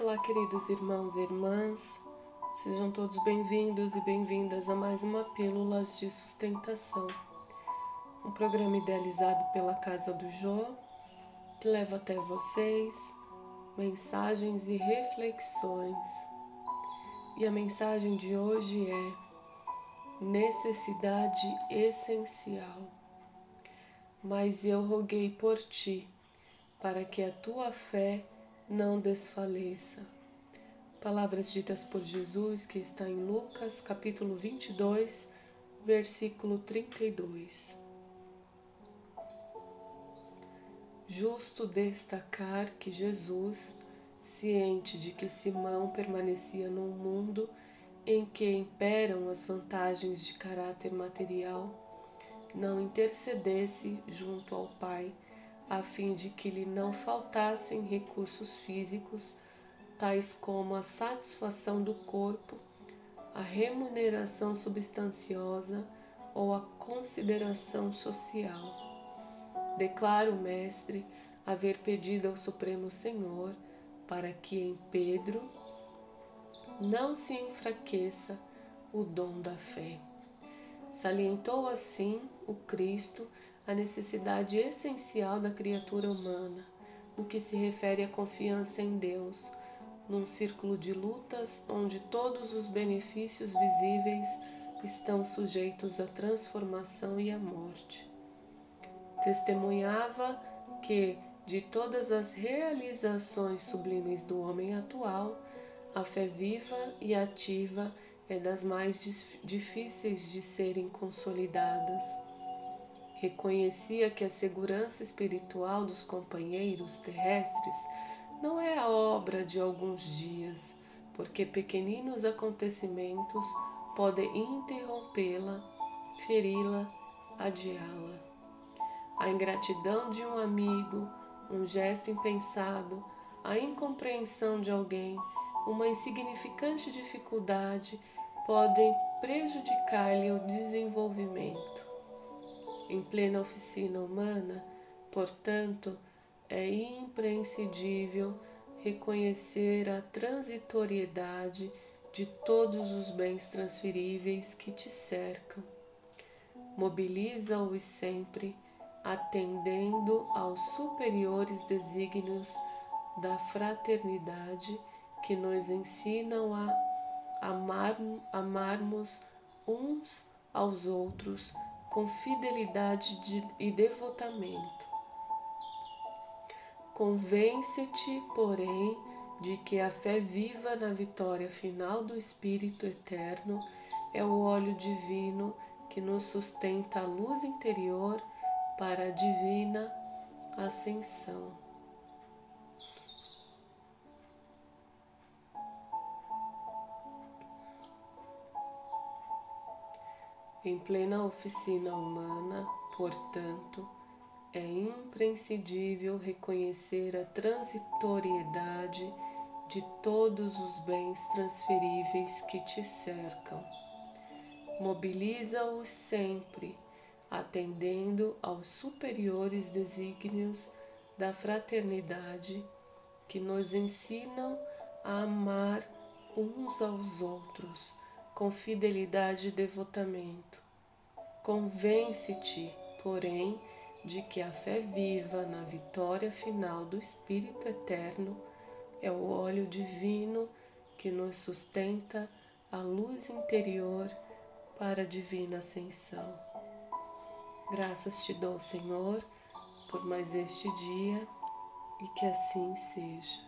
Olá, queridos irmãos e irmãs, sejam todos bem-vindos e bem-vindas a mais uma Pílulas de Sustentação, um programa idealizado pela Casa do Jô que leva até vocês mensagens e reflexões. E a mensagem de hoje é necessidade essencial. Mas eu roguei por ti, para que a tua fé não desfaleça. Palavras ditas por Jesus que está em Lucas, capítulo 22, versículo 32. Justo destacar que Jesus, ciente de que Simão permanecia num mundo em que imperam as vantagens de caráter material, não intercedesse junto ao Pai a fim de que lhe não faltassem recursos físicos, tais como a satisfação do corpo, a remuneração substanciosa ou a consideração social. Declara o Mestre haver pedido ao Supremo Senhor para que em Pedro não se enfraqueça o dom da fé. Salientou assim o Cristo a necessidade essencial da criatura humana no que se refere à confiança em Deus, num círculo de lutas onde todos os benefícios visíveis estão sujeitos à transformação e à morte. Testemunhava que, de todas as realizações sublimes do homem atual, a fé viva e ativa é das mais difíceis de serem consolidadas reconhecia que a segurança espiritual dos companheiros terrestres não é a obra de alguns dias, porque pequeninos acontecimentos podem interrompê-la, feri-la, adiá-la. A ingratidão de um amigo, um gesto impensado, a incompreensão de alguém, uma insignificante dificuldade podem prejudicar-lhe o desenvolvimento em plena oficina humana, portanto, é imprescindível reconhecer a transitoriedade de todos os bens transferíveis que te cercam. Mobiliza-os sempre, atendendo aos superiores desígnios da fraternidade que nos ensinam a amar, amarmos uns aos outros com fidelidade de, e devotamento. Convence-te, porém, de que a fé viva na vitória final do Espírito Eterno é o óleo divino que nos sustenta a luz interior para a divina ascensão. Em plena oficina humana, portanto, é imprescindível reconhecer a transitoriedade de todos os bens transferíveis que te cercam. Mobiliza-os sempre, atendendo aos superiores desígnios da fraternidade que nos ensinam a amar uns aos outros com fidelidade e devotamento. Convence-te, porém, de que a fé viva na vitória final do Espírito Eterno é o óleo divino que nos sustenta a luz interior para a divina ascensão. Graças te dou, Senhor, por mais este dia e que assim seja.